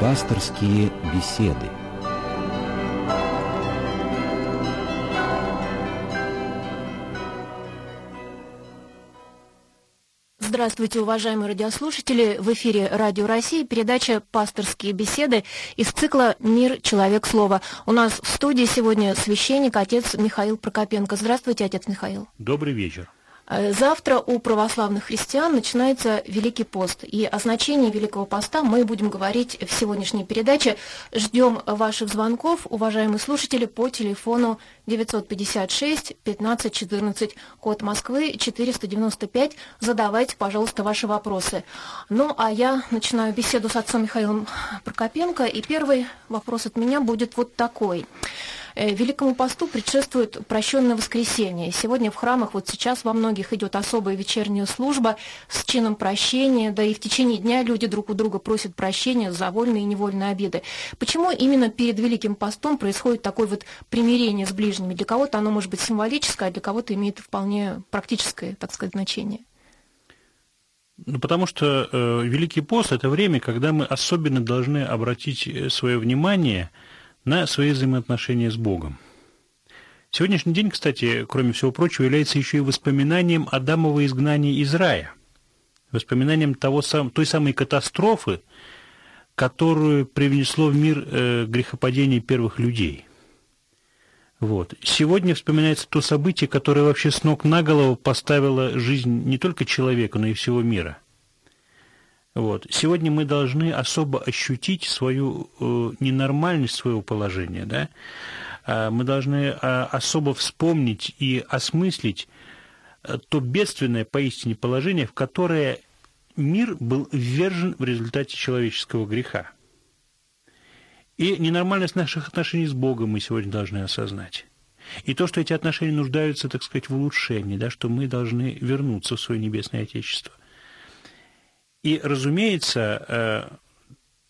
Пасторские беседы. Здравствуйте, уважаемые радиослушатели! В эфире Радио России передача «Пасторские беседы» из цикла «Мир. Человек. Слово». У нас в студии сегодня священник, отец Михаил Прокопенко. Здравствуйте, отец Михаил. Добрый вечер. Э, завтра у православных христиан начинается Великий пост, и о значении Великого поста мы будем говорить в сегодняшней передаче. Ждем ваших звонков, уважаемые слушатели, по телефону 956 15 14, код Москвы 495. Задавайте, пожалуйста, ваши вопросы. Ну, а я начинаю беседу с отцом Михаилом Прокопенко, и первый вопрос от меня будет вот такой. Э, Великому посту предшествует прощенное воскресенье. Сегодня в храмах, вот сейчас во многих идет особая вечерняя служба с чином прощения, да и в течение дня люди друг у друга просят прощения за вольные и невольные обиды. Почему именно перед Великим постом происходит такое вот примирение с ближними? Для кого-то оно может быть символическое, а для кого-то имеет вполне практическое, так сказать, значение. Ну, потому что э, Великий пост – это время, когда мы особенно должны обратить э, свое внимание – на свои взаимоотношения с Богом. Сегодняшний день, кстати, кроме всего прочего, является еще и воспоминанием Адамова изгнания из рая, воспоминанием того, той самой катастрофы, которую привнесло в мир э, грехопадение первых людей. Вот. Сегодня вспоминается то событие, которое вообще с ног на голову поставило жизнь не только человека, но и всего мира – вот. Сегодня мы должны особо ощутить свою э, ненормальность своего положения, да? А мы должны э, особо вспомнить и осмыслить э, то бедственное поистине положение, в которое мир был ввержен в результате человеческого греха. И ненормальность наших отношений с Богом мы сегодня должны осознать. И то, что эти отношения нуждаются, так сказать, в улучшении, да, что мы должны вернуться в свое небесное Отечество. И, разумеется, э,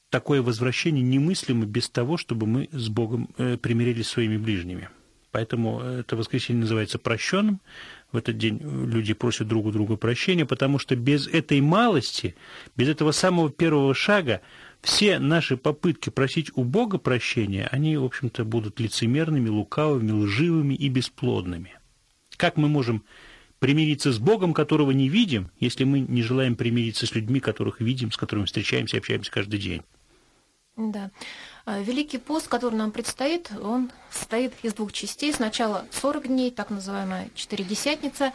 такое возвращение немыслимо без того, чтобы мы с Богом э, примирились своими ближними. Поэтому это воскресенье называется прощенным. В этот день люди просят друг у друга прощения, потому что без этой малости, без этого самого первого шага, все наши попытки просить у Бога прощения, они, в общем-то, будут лицемерными, лукавыми, лживыми и бесплодными. Как мы можем примириться с Богом, которого не видим, если мы не желаем примириться с людьми, которых видим, с которыми встречаемся и общаемся каждый день. Да. А, Великий пост, который нам предстоит, он состоит из двух частей. Сначала 40 дней, так называемая Четыредесятница,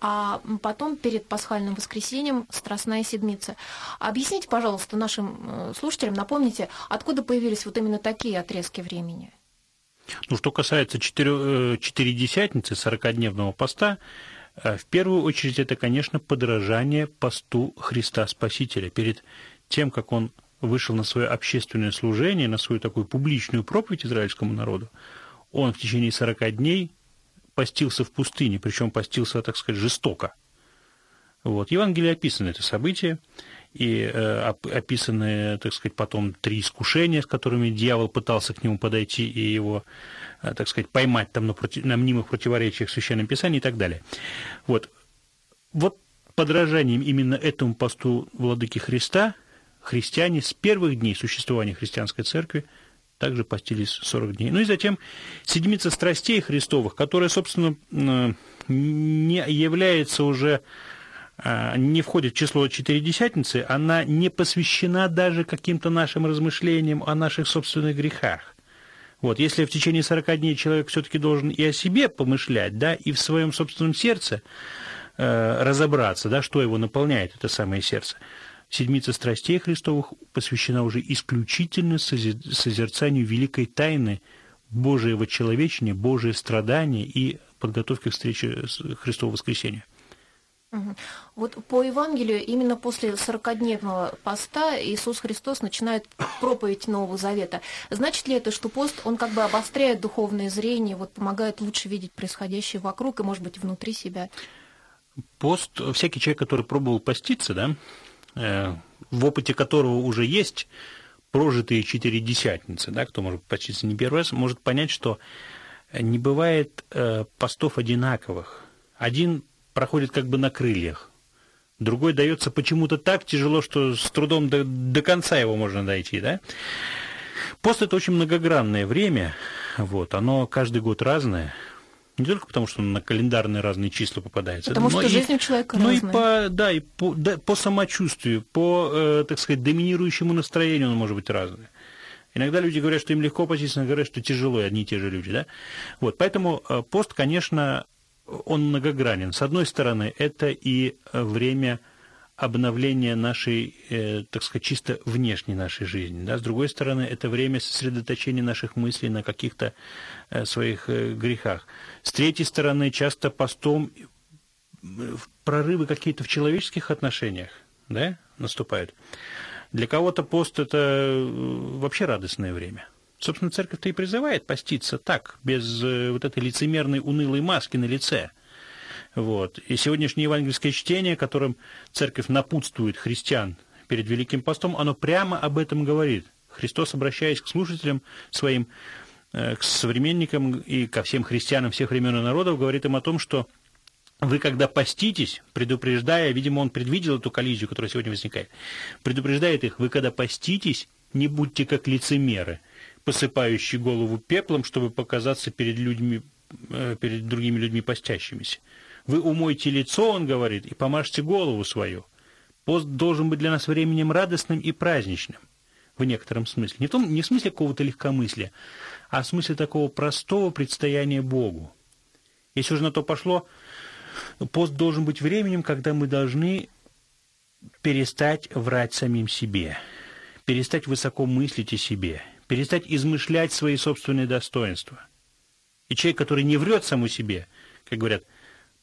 а потом перед пасхальным воскресеньем Страстная Седмица. Объясните, пожалуйста, нашим э, слушателям, напомните, откуда появились вот именно такие отрезки времени? Ну, что касается э, Четыредесятницы, 40-дневного поста, в первую очередь это, конечно, подражание посту Христа Спасителя. Перед тем, как он вышел на свое общественное служение, на свою такую публичную проповедь израильскому народу, он в течение 40 дней постился в пустыне, причем постился, так сказать, жестоко. Вот. В Евангелии описано это событие, и э, описаны, так сказать, потом три искушения, с которыми дьявол пытался к нему подойти и его Э, так сказать, поймать там на, против, на мнимых противоречиях в Священном Писании и так далее. Вот. Вот подражанием именно этому посту Владыки Христа христиане с первых дней существования христианской церкви также постились 40 дней. Ну и затем седмица страстей Христовых, которая, собственно, не является уже, э, не входит в число Четыредесятницы, она не посвящена даже каким-то нашим размышлениям о наших собственных грехах. Вот, если в течение 40 дней человек все-таки должен и о себе помышлять, да, и в своем собственном сердце э, разобраться, да, что его наполняет, это самое сердце. Седмица страстей Христовых посвящена уже исключительно созерцанию великой тайны Божьего человечения, Божие страдания и подготовки к встрече Христового воскресения. Вот по Евангелию именно после 40-дневного поста Иисус Христос начинает проповедь Нового Завета. Значит ли это, что пост, он как бы обостряет духовное зрение, вот помогает лучше видеть происходящее вокруг и, может быть, внутри себя? Пост, всякий человек, который пробовал поститься, да, э, в опыте которого уже есть прожитые четыре десятницы, да, кто может поститься не первый раз, может понять, что не бывает э, постов одинаковых. Один проходит как бы на крыльях, другой дается почему-то так тяжело, что с трудом до, до конца его можно дойти, да? Пост – это очень многогранное время, вот, оно каждый год разное, не только потому, что на календарные разные числа попадаются. Потому что и, жизнь у человека но разная. и по, да, и по, да, по самочувствию, по, э, так сказать, доминирующему настроению он может быть разный. Иногда люди говорят, что им легко поститься, говорят, что тяжело, и одни и те же люди. Да? Вот, поэтому э, пост, конечно, он многогранен. С одной стороны, это и время обновления нашей, э, так сказать, чисто внешней нашей жизни. Да? С другой стороны, это время сосредоточения наших мыслей на каких-то э, своих э, грехах. С третьей стороны, часто постом прорывы какие-то в человеческих отношениях да, наступают. Для кого-то пост – это вообще радостное время. Собственно, церковь-то и призывает поститься так, без вот этой лицемерной унылой маски на лице – вот. И сегодняшнее евангельское чтение, которым церковь напутствует христиан перед Великим постом, оно прямо об этом говорит. Христос, обращаясь к слушателям своим, э, к современникам и ко всем христианам всех времен и народов, говорит им о том, что вы, когда поститесь, предупреждая, видимо, он предвидел эту коллизию, которая сегодня возникает, предупреждает их, вы, когда поститесь, не будьте как лицемеры, посыпающие голову пеплом, чтобы показаться перед людьми, э, перед другими людьми постящимися. Вы умойте лицо, он говорит, и помажьте голову свою. Пост должен быть для нас временем радостным и праздничным, в некотором смысле. Не в, том, не в смысле какого-то легкомыслия, а в смысле такого простого предстояния Богу. Если уже на то пошло, пост должен быть временем, когда мы должны перестать врать самим себе, перестать высоко мыслить о себе, перестать измышлять свои собственные достоинства. И человек, который не врет саму себе, как говорят,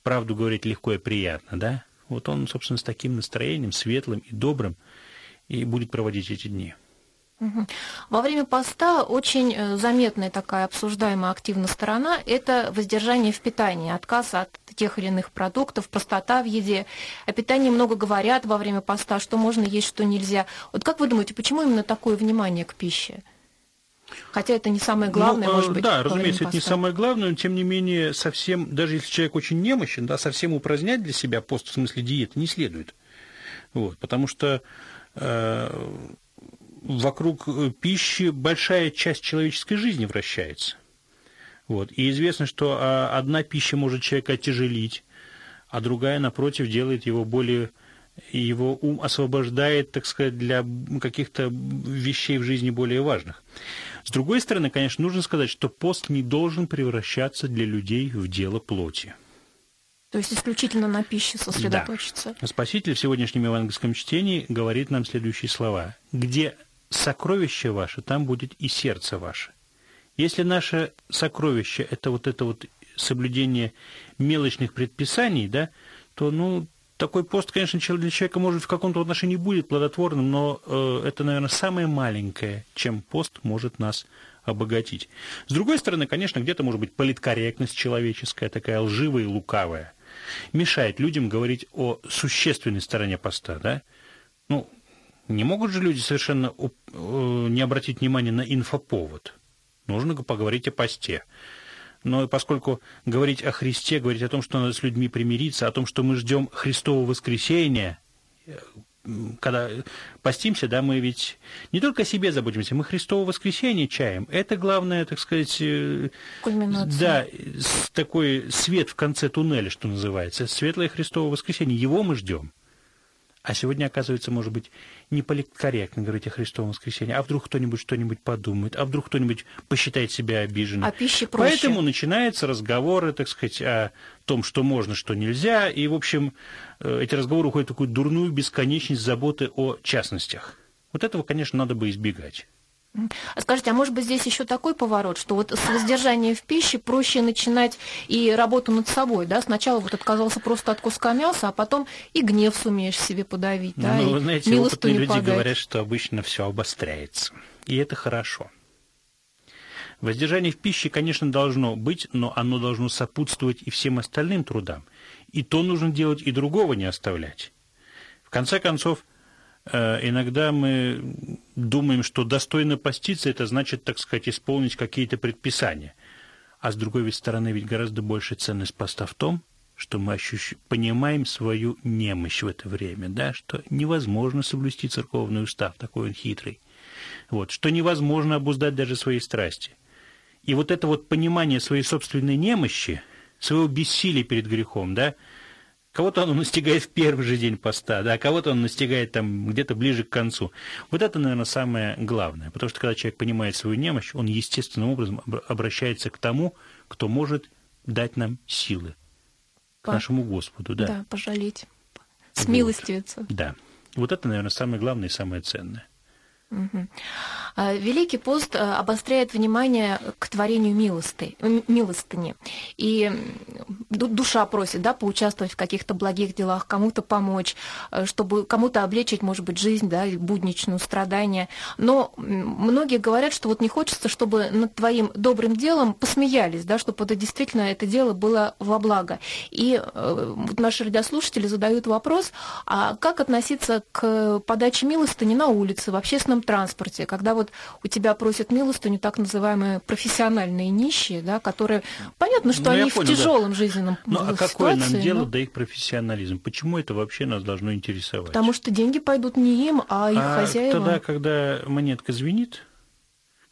правду говорить легко и приятно, да? Вот он, собственно, с таким настроением, светлым и добрым, и будет проводить эти дни. Во время поста очень э, заметная такая обсуждаемая активная сторона – это воздержание в питании, отказ от тех или иных продуктов, простота в еде. О питании много говорят во время поста, что можно есть, что нельзя. Вот как вы думаете, почему именно такое внимание к пище? Хотя это не самое главное, ну, может быть. Да, разумеется, это не самое главное, но тем не менее совсем, даже если человек очень немощен, да, совсем упразднять для себя пост в смысле диеты не следует. Вот, потому что э, вокруг э, пищи большая часть человеческой жизни вращается. Вот. И известно, что а, одна пища может человека отяжелить, а другая, напротив, делает его более его ум освобождает, так сказать, для каких-то вещей в жизни более важных. С другой стороны, конечно, нужно сказать, что пост не должен превращаться для людей в дело плоти. То есть исключительно на пище сосредоточиться. Да. Спаситель в сегодняшнем евангельском чтении говорит нам следующие слова. «Где сокровище ваше, там будет и сердце ваше». Если наше сокровище – это вот это вот соблюдение мелочных предписаний, да, то, ну, такой пост, конечно, для человека, может, в каком-то отношении будет плодотворным, но э, это, наверное, самое маленькое, чем пост может нас обогатить. С другой стороны, конечно, где-то может быть политкорректность человеческая, такая лживая и лукавая. Мешает людям говорить о существенной стороне поста, да? Ну, не могут же люди совершенно э, не обратить внимания на инфоповод. Нужно поговорить о посте но поскольку говорить о Христе, говорить о том, что надо с людьми примириться, о том, что мы ждем Христового воскресения, когда постимся, да, мы ведь не только о себе заботимся, мы Христово воскресение чаем. Это главное, так сказать, э, Кульминация. да, такой свет в конце туннеля, что называется, светлое Христово воскресение. Его мы ждем. А сегодня, оказывается, может быть, не политкорректно говорить о Христовом воскресении. А вдруг кто-нибудь что-нибудь подумает, а вдруг кто-нибудь посчитает себя обиженным. А пищи проще. Поэтому начинаются разговоры, так сказать, о том, что можно, что нельзя. И, в общем, э, эти разговоры уходят в такую дурную бесконечность заботы о частностях. Вот этого, конечно, надо бы избегать. А скажите, а может быть здесь еще такой поворот, что вот с воздержания в пище проще начинать и работу над собой, да? Сначала вот отказался просто от куска мяса, а потом и гнев сумеешь себе подавить, да? Ну, вы знаете, опытные люди подать. говорят, что обычно все обостряется, и это хорошо. Воздержание в пище, конечно, должно быть, но оно должно сопутствовать и всем остальным трудам. И то нужно делать, и другого не оставлять. В конце концов, иногда мы думаем, что достойно поститься – это значит, так сказать, исполнить какие-то предписания. А с другой стороны, ведь гораздо большая ценность поста в том, что мы ощущ... понимаем свою немощь в это время, да, что невозможно соблюсти церковный устав, такой он хитрый, вот, что невозможно обуздать даже свои страсти. И вот это вот понимание своей собственной немощи, своего бессилия перед грехом, да, Кого-то он настигает в первый же день поста, да, а кого-то он настигает там где-то ближе к концу. Вот это, наверное, самое главное. Потому что когда человек понимает свою немощь, он естественным образом обращается к тому, кто может дать нам силы. К По... нашему Господу, да. Да, пожалеть. Смилостивиться. Вот. Да. Вот это, наверное, самое главное и самое ценное. Угу. Великий пост э, обостряет внимание к творению милосты, милостыни. И душа просит да, поучаствовать в каких-то благих делах, кому-то помочь, э, чтобы кому-то облегчить, может быть, жизнь, да, будничную, страдания. Но многие говорят, что вот не хочется, чтобы над твоим добрым делом посмеялись, да, чтобы это действительно это дело было во благо. И вот наши радиослушатели задают вопрос, а как относиться к подаче милостыни на улице, в общественном транспорте, когда вот у тебя просят милостыню так называемые профессиональные нищие, да, которые, понятно, что ну, они понял, в тяжелом да. жизненном Ну, а какое нам дело но... до их профессионализм? Почему это вообще нас должно интересовать? Потому что деньги пойдут не им, а их а хозяевам. тогда, когда монетка звенит,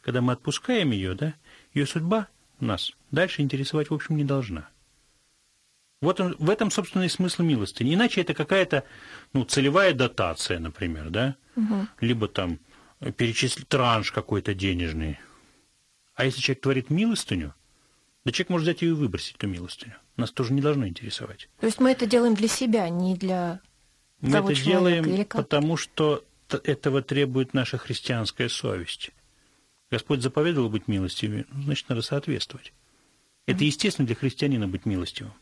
когда мы отпускаем ее, да, ее судьба нас дальше интересовать, в общем, не должна. Вот он, в этом, собственно, и смысл милостыни. Иначе это какая-то ну, целевая дотация, например, да? Угу. Либо там перечислить транш какой-то денежный. А если человек творит милостыню, да человек может взять ее и выбросить, эту милостыню. Нас тоже не должно интересовать. То есть мы это делаем для себя, не для мы того это делаем, или как? потому что этого требует наша христианская совесть. Господь заповедовал быть милостивым, ну, значит, надо соответствовать. Это естественно для христианина быть милостивым.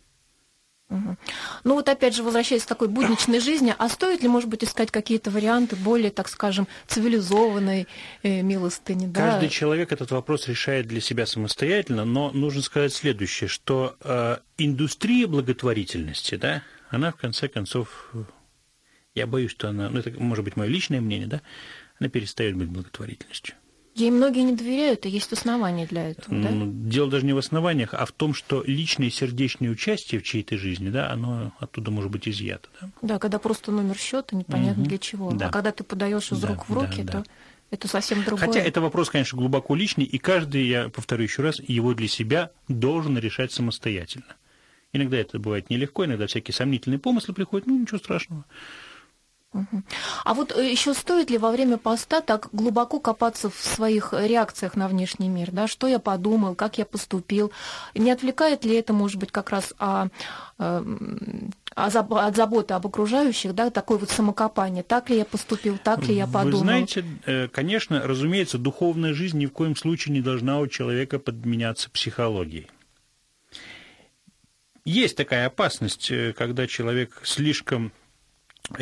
Ну вот опять же, возвращаясь к такой будничной жизни, а стоит ли, может быть, искать какие-то варианты более, так скажем, цивилизованной э, милостыни? Да? Каждый человек этот вопрос решает для себя самостоятельно, но нужно сказать следующее, что э, индустрия благотворительности, да, она в конце концов, я боюсь, что она, ну это может быть мое личное мнение, да, она перестает быть благотворительностью. Ей многие не доверяют, и есть основания для этого, да? Дело даже не в основаниях, а в том, что личное сердечное участие в чьей-то жизни, да, оно оттуда может быть изъято. Да, да когда просто номер счета непонятно угу. для чего. Да. А когда ты подаешь из да, рук в руки, да, да. то это совсем другое. Хотя это вопрос, конечно, глубоко личный, и каждый, я повторю еще раз, его для себя должен решать самостоятельно. Иногда это бывает нелегко, иногда всякие сомнительные помыслы приходят, ну ничего страшного. А вот э, еще стоит ли во время поста так глубоко копаться в своих реакциях на внешний мир? Да? Что я подумал, как я поступил? Не отвлекает ли это, может быть, как раз о, э, о, от заботы об окружающих, да, такое вот самокопание? Так ли я поступил, так ли я подумал? Вы знаете, э, конечно, разумеется, духовная жизнь ни в коем случае не должна у человека подменяться психологией. Есть такая опасность, когда человек слишком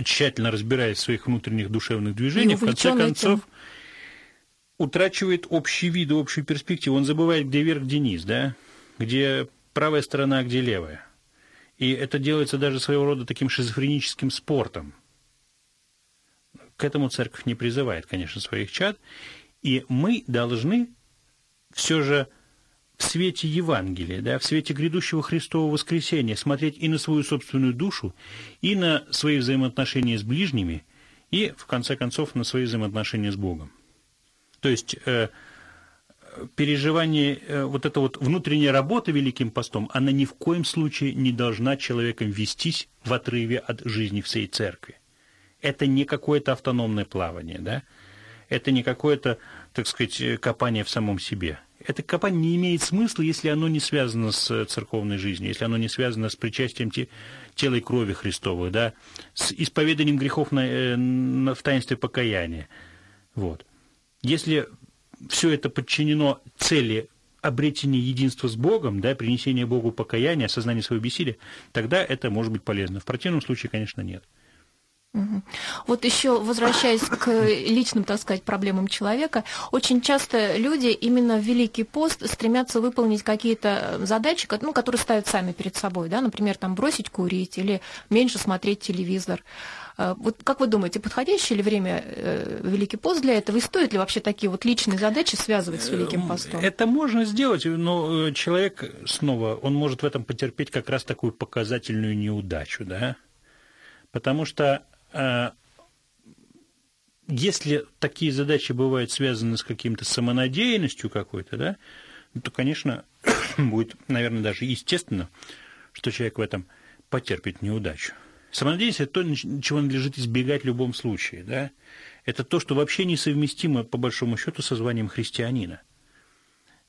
тщательно разбираясь в своих внутренних душевных движениях, в конце концов этим. утрачивает общий вид, общую перспективу. Он забывает, где верх, где низ, да? где правая сторона, а где левая. И это делается даже своего рода таким шизофреническим спортом. К этому церковь не призывает, конечно, своих чад. И мы должны все же в свете Евангелия, да, в свете грядущего Христового воскресения смотреть и на свою собственную душу, и на свои взаимоотношения с ближними, и, в конце концов, на свои взаимоотношения с Богом. То есть э, переживание, э, вот эта вот внутренняя работа Великим постом, она ни в коем случае не должна человеком вестись в отрыве от жизни всей церкви. Это не какое-то автономное плавание, да? Это не какое-то, так сказать, копание в самом себе – это копание не имеет смысла, если оно не связано с э, церковной жизнью, если оно не связано с причастием те, тела и крови Христовой, да, с исповеданием грехов на, э, на, в таинстве покаяния. Вот. Если все это подчинено цели обретения единства с Богом, да, принесения Богу покаяния, осознания своего бессилия, тогда это может быть полезно. В противном случае, конечно, нет. Вот еще возвращаясь к личным, так сказать, проблемам человека, очень часто люди именно в Великий пост стремятся выполнить какие-то задачи, ну, которые ставят сами перед собой, да, например, там бросить курить или меньше смотреть телевизор. А, вот как вы думаете, подходящее ли время э, Великий пост для этого? И стоит ли вообще такие вот личные задачи связывать с Великим постом? Это можно сделать, но э, человек снова, он может в этом потерпеть как раз такую показательную неудачу, да? Потому что если такие задачи бывают связаны с каким-то самонадеянностью какой-то, да, то, конечно, будет, наверное, даже естественно, что человек в этом потерпит неудачу. Самонадеянность – это то, чего надлежит избегать в любом случае. Да? Это то, что вообще несовместимо, по большому счету, со званием христианина.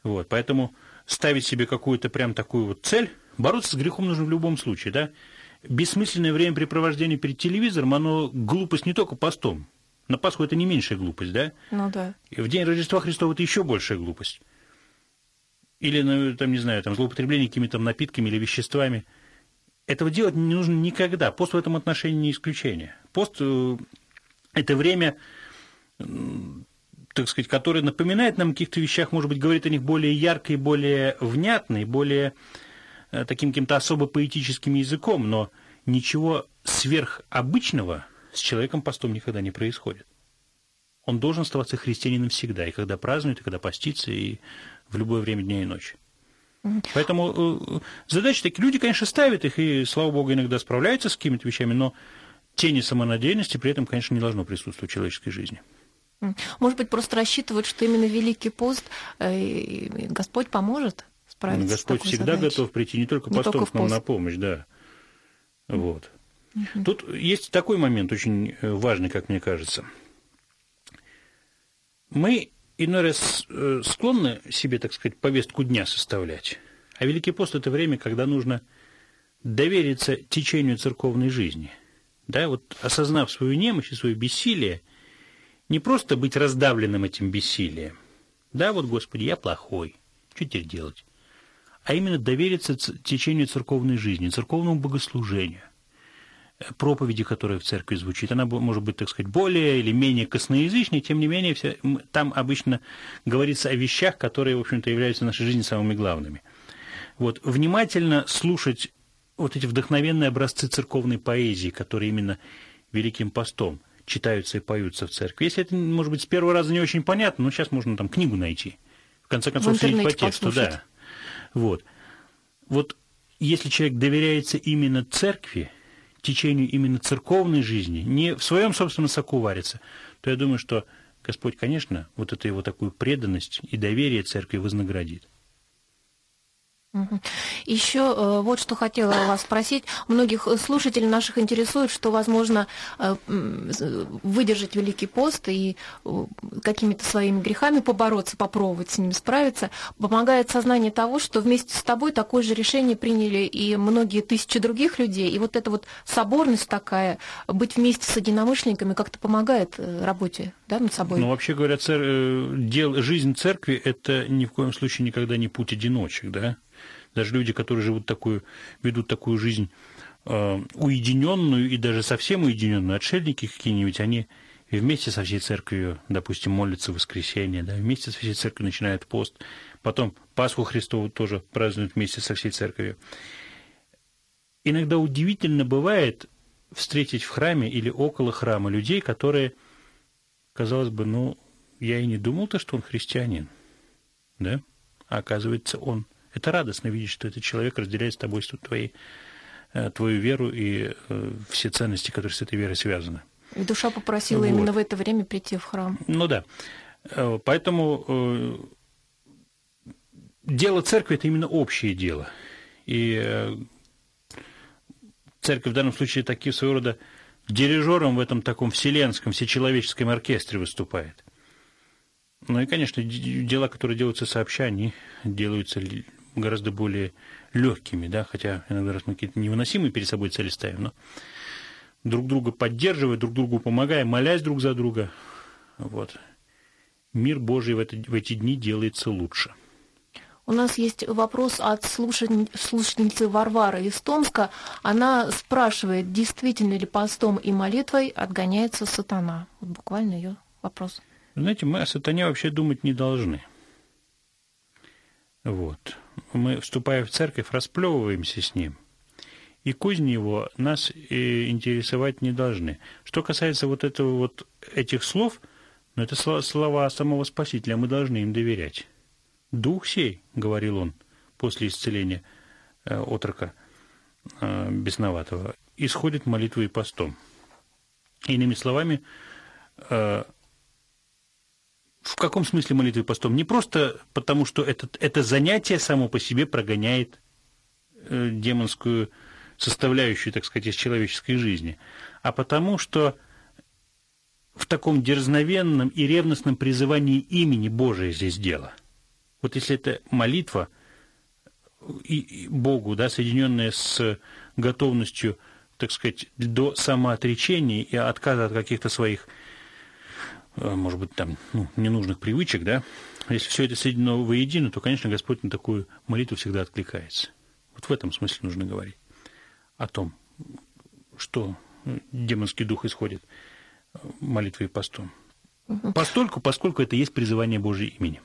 Вот, поэтому ставить себе какую-то прям такую вот цель, бороться с грехом нужно в любом случае. Да? Бессмысленное времяпрепровождение перед телевизором, оно глупость не только постом. На Пасху это не меньшая глупость, да? Ну да. И в день Рождества Христова это еще большая глупость. Или, ну, там, не знаю, там, злоупотребление какими-то напитками или веществами. Этого делать не нужно никогда. Пост в этом отношении не исключение. Пост э, – это время, так сказать, которое напоминает нам о каких-то вещах, может быть, говорит о них более ярко и более внятно, и более таким каким-то особо поэтическим языком, но ничего сверхобычного с человеком постом никогда не происходит. Он должен оставаться христианином всегда, и когда празднует, и когда постится, и в любое время дня и ночи. Поэтому э, задачи такие, люди, конечно, ставят их, и, слава богу, иногда справляются с какими-то вещами, но тени самонадеянности при этом, конечно, не должно присутствовать в человеческой жизни. Может быть, просто рассчитывают, что именно Великий пост э, Господь поможет? Справиться Господь всегда задачей. готов прийти не только постом только к нам на помощь, да. Вот. Угу. Тут есть такой момент очень э, важный, как мне кажется. Мы иной раз э, склонны себе, так сказать, повестку дня составлять. А Великий пост – это время, когда нужно довериться течению церковной жизни. Да, вот осознав свою немощь и свое бессилие, не просто быть раздавленным этим бессилием. Да, вот, Господи, я плохой, что теперь делать? А именно довериться течению церковной жизни, церковному богослужению, проповеди, которая в церкви звучит. Она может быть, так сказать, более или менее косноязычней, тем не менее, все, там обычно говорится о вещах, которые, в общем-то, являются в нашей жизни самыми главными. Вот, внимательно слушать вот эти вдохновенные образцы церковной поэзии, которые именно Великим постом читаются и поются в церкви. Если это, может быть, с первого раза не очень понятно, но сейчас можно там книгу найти. В конце концов, следить по тексту, послушать. да. Вот. Вот если человек доверяется именно церкви, течению именно церковной жизни, не в своем собственном соку варится, то я думаю, что Господь, конечно, вот эту его такую преданность и доверие церкви вознаградит. Еще э, вот что хотела вас спросить. Многих слушателей наших интересует, что, возможно, э, выдержать Великий пост и э, какими-то своими грехами побороться, попробовать с ними справиться, помогает сознание того, что вместе с тобой такое же решение приняли и многие тысячи других людей. И вот эта вот соборность такая, быть вместе с единомышленниками как-то помогает работе да, над собой. Ну, вообще говоря, цер... дел... жизнь церкви – это ни в коем случае никогда не путь одиночек, да? Даже люди, которые живут такую, ведут такую жизнь э, уединенную и даже совсем уединенную, отшельники какие-нибудь, они вместе со всей церковью, допустим, молятся в воскресенье, да, вместе со всей церковью начинают пост, потом Пасху Христову тоже празднуют вместе со всей церковью. Иногда удивительно бывает встретить в храме или около храма людей, которые, казалось бы, ну, я и не думал-то, что он христианин, да, а оказывается, он это радостно видеть, что этот человек разделяет с тобой твои, э, твою веру и э, все ценности, которые с этой верой связаны. И душа попросила вот. именно в это время прийти в храм. Ну да. Э, поэтому дело церкви – это именно общее дело. И церковь в данном случае таким своего рода дирижером в этом таком вселенском, всечеловеческом оркестре выступает. Ну и, конечно, дела, которые делаются сообща, они делаются гораздо более легкими, да, хотя иногда раз мы какие-то невыносимые перед собой цели ставим, но друг друга поддерживая, друг другу помогая, молясь друг за друга, вот, мир Божий в, это, в эти дни делается лучше. У нас есть вопрос от слушательницы Варвары из Томска. Она спрашивает, действительно ли постом и молитвой отгоняется сатана? Вот буквально ее вопрос. Знаете, мы о сатане вообще думать не должны. Вот. Мы, вступая в церковь, расплевываемся с ним. И козни его нас и интересовать не должны. Что касается вот этого вот этих слов, ну, это слова самого Спасителя, мы должны им доверять. «Дух сей», — говорил он после исцеления э, отрока э, бесноватого, исходит молитвой и постом. Иными словами, э, в каком смысле молитвы постом? Не просто потому, что это, это занятие само по себе прогоняет э, демонскую составляющую, так сказать, из человеческой жизни, а потому что в таком дерзновенном и ревностном призывании имени Божия здесь дело. Вот если это молитва и, и Богу, да, соединенная с готовностью, так сказать, до самоотречения и отказа от каких-то своих Э, может быть, там, ну, ненужных привычек, да, если все это соединено воедино, то, конечно, Господь на такую молитву всегда откликается. Вот в этом смысле нужно говорить о том, что демонский дух исходит молитвой и постом. Постольку, поскольку это есть призывание Божьего имени –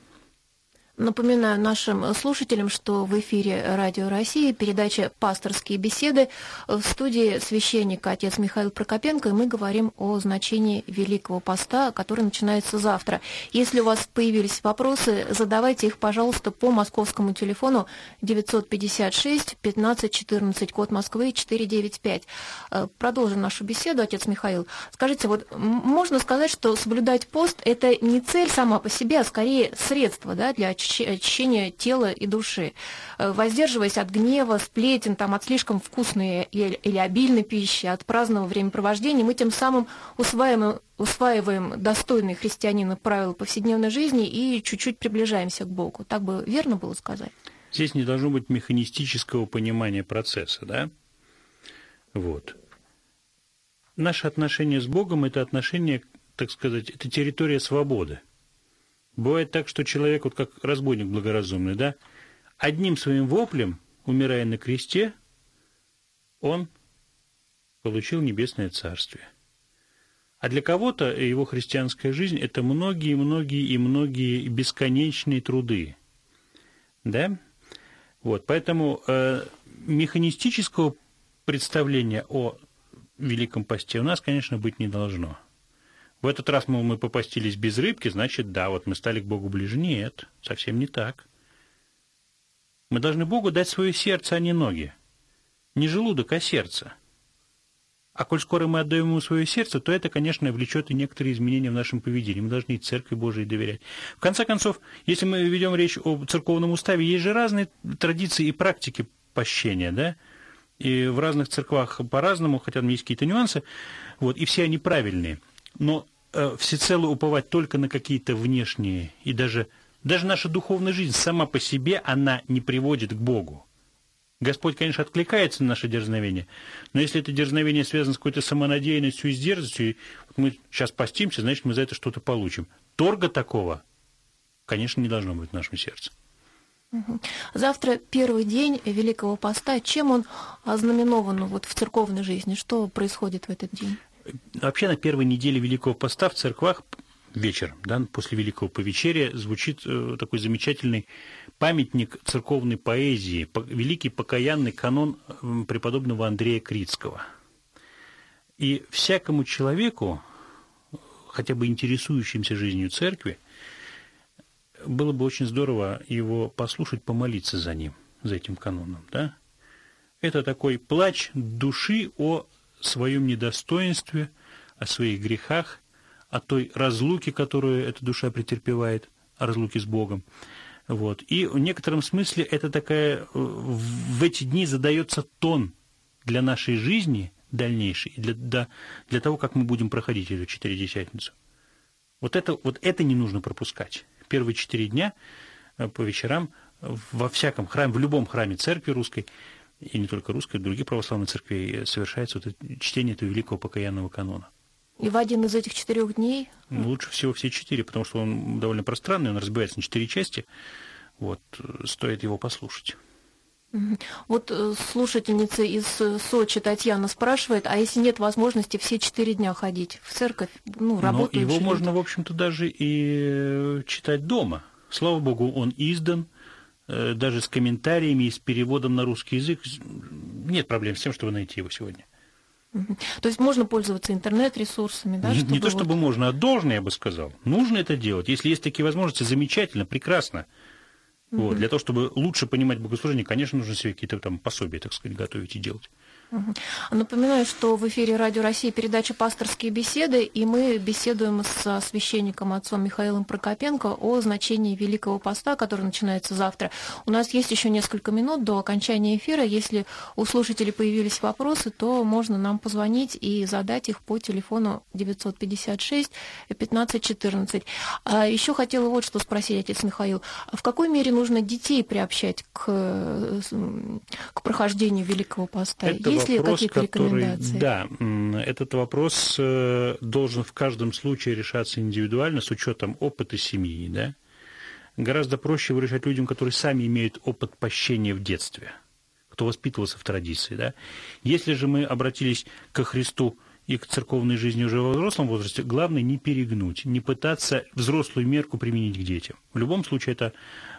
Напоминаю нашим слушателям, что в эфире Радио России передача «Пасторские беседы». В студии священник отец Михаил Прокопенко, и мы говорим о значении Великого Поста, который начинается завтра. Если у вас появились вопросы, задавайте их, пожалуйста, по московскому телефону 956 15 14, код Москвы 495. Э, продолжим нашу беседу, отец Михаил. Скажите, вот можно сказать, что соблюдать пост – это не цель сама по себе, а скорее средство да, для очищение тела и души, э, воздерживаясь от гнева, сплетен, там, от слишком вкусной или обильной пищи, от праздного времяпровождения, мы тем самым усваиваем, усваиваем достойные христианина правила повседневной жизни и чуть-чуть приближаемся к Богу. Так бы верно было сказать? Здесь не должно быть механистического понимания процесса, да? Вот. Наше отношение с Богом – это отношение, так сказать, это территория свободы – Бывает так, что человек, вот как разбойник благоразумный, да, одним своим воплем, умирая на кресте, он получил небесное царствие. А для кого-то его христианская жизнь – это многие-многие и многие бесконечные труды. Да? Вот, поэтому э, механистического представления о Великом Посте у нас, конечно, быть не должно – в этот раз, мол, мы попастились без рыбки, значит, да, вот мы стали к Богу ближе. Нет, совсем не так. Мы должны Богу дать свое сердце, а не ноги. Не желудок, а сердце. А коль скоро мы отдаем ему свое сердце, то это, конечно, влечет и некоторые изменения в нашем поведении. Мы должны и Церкви Божией доверять. В конце концов, если мы ведем речь о церковном уставе, есть же разные традиции и практики пощения, да? И в разных церквах по-разному, хотя там есть какие-то нюансы, вот, и все они правильные – но э, всецело уповать только на какие-то внешние, и даже, даже наша духовная жизнь сама по себе, она не приводит к Богу. Господь, конечно, откликается на наше дерзновение, но если это дерзновение связано с какой-то самонадеянностью и с дерзостью, мы сейчас постимся, значит, мы за это что-то получим. Торга такого, конечно, не должно быть в нашем сердце. Завтра первый день Великого Поста. Чем он ознаменован вот в церковной жизни? Что происходит в этот день? Вообще на первой неделе Великого Поста в церквах вечер, да, после Великого Повечерия, звучит э, такой замечательный памятник церковной поэзии, великий покаянный канон преподобного Андрея Критского. И всякому человеку, хотя бы интересующимся жизнью церкви, было бы очень здорово его послушать, помолиться за ним, за этим каноном, да? Это такой плач души о своем недостоинстве, о своих грехах, о той разлуке, которую эта душа претерпевает, о разлуке с Богом. Вот. И в некотором смысле это такая, в эти дни задается тон для нашей жизни дальнейшей, для, для, для того, как мы будем проходить эту четыредесятницу. Вот это, вот это не нужно пропускать. Первые четыре дня э, по вечерам во всяком храме, в любом храме церкви русской и не только русской, других православных церквей совершается вот это, чтение этого великого покаянного канона. И в один из этих четырех дней? Ну, лучше всего все четыре, потому что он довольно пространный, он разбивается на четыре части. Вот, стоит его послушать. Вот э, слушательница из э, Сочи Татьяна спрашивает, а если нет возможности все четыре дня ходить в церковь, ну, работать? его люди? можно, в общем-то, даже и э, читать дома. Слава Богу, он издан, даже с комментариями и с переводом на русский язык. Нет проблем с тем, чтобы найти его сегодня. То есть можно пользоваться интернет-ресурсами, да? Не, не то чтобы вот... можно, а должно, я бы сказал. Нужно это делать. Если есть такие возможности, замечательно, прекрасно. Mm-hmm. Вот. Для того, чтобы лучше понимать богослужение, конечно, нужно себе какие-то там пособия, так сказать, готовить и делать. Напоминаю, что в эфире Радио России передача «Пасторские беседы», и мы беседуем с священником отцом Михаилом Прокопенко о значении Великого Поста, который начинается завтра. У нас есть еще несколько минут до окончания эфира. Если у слушателей появились вопросы, то можно нам позвонить и задать их по телефону 956 1514. А еще хотела вот что спросить, отец Михаил. В какой мере нужно детей приобщать к, к прохождению Великого Поста? Это есть вопрос, ли рекомендации? Да, этот вопрос э, должен в каждом случае решаться индивидуально с учетом опыта семьи. Да? Гораздо проще выражать людям, которые сами имеют опыт пощения в детстве, кто воспитывался в традиции. Да? Если же мы обратились ко Христу и к церковной жизни уже во взрослом возрасте, главное не перегнуть, не пытаться взрослую мерку применить к детям. В любом случае, это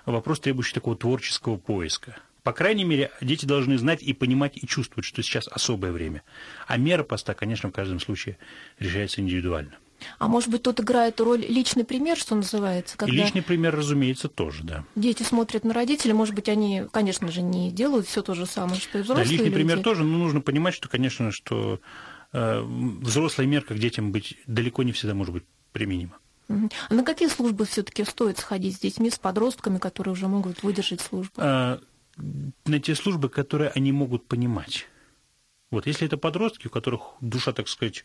вопрос, требующий такого творческого поиска – по крайней мере, дети должны знать и понимать, и чувствовать, что сейчас особое время. А мера поста, конечно, в каждом случае решается индивидуально. А может быть, тут играет роль личный пример, что называется? Когда и личный пример, разумеется, тоже, да. Дети смотрят на родителей, может быть, они, конечно же, не делают все то же самое, что и взрослые Да, личный люди. пример тоже, но нужно понимать, что, конечно, что э, взрослая мерка к детям быть далеко не всегда может быть применима. А на какие службы все-таки стоит сходить с детьми, с подростками, которые уже могут выдержать службу? На те службы, которые они могут понимать. Вот, если это подростки, у которых душа, так сказать,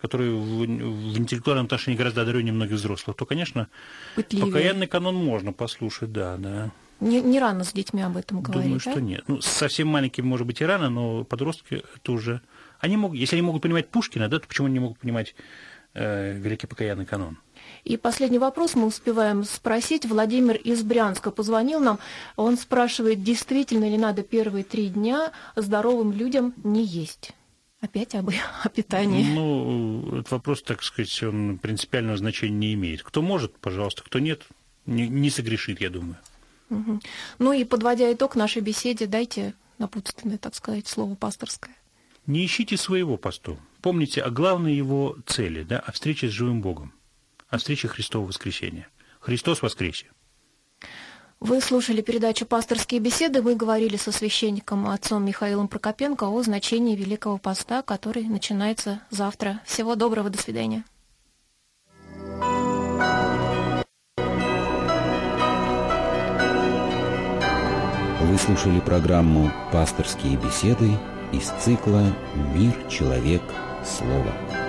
которые в, в интеллектуальном отношении гораздо одареннее многих взрослых, то, конечно, Пытливее. покаянный канон можно послушать, да, да. Не, не рано с детьми об этом говорить, Думаю, да? что нет. Ну, совсем маленькими, может быть, и рано, но подростки это уже... Они могут, если они могут понимать Пушкина, да, то почему они не могут понимать э, Великий покаянный канон? И последний вопрос мы успеваем спросить. Владимир из Брянска позвонил нам. Он спрашивает, действительно ли надо первые три дня здоровым людям не есть? Опять об, о питании. Ну, этот вопрос, так сказать, он принципиального значения не имеет. Кто может, пожалуйста, кто нет, не, не согрешит, я думаю. Угу. Ну и подводя итог нашей беседе, дайте напутственное, так сказать, слово пасторское. Не ищите своего посту. Помните о главной его цели, да, о встрече с живым Богом о встрече Христова воскресения. Христос воскресе! Вы слушали передачу «Пасторские беседы». Мы говорили со священником отцом Михаилом Прокопенко о значении Великого Поста, который начинается завтра. Всего доброго, до свидания. Вы слушали программу «Пасторские беседы» из цикла «Мир, человек, слово».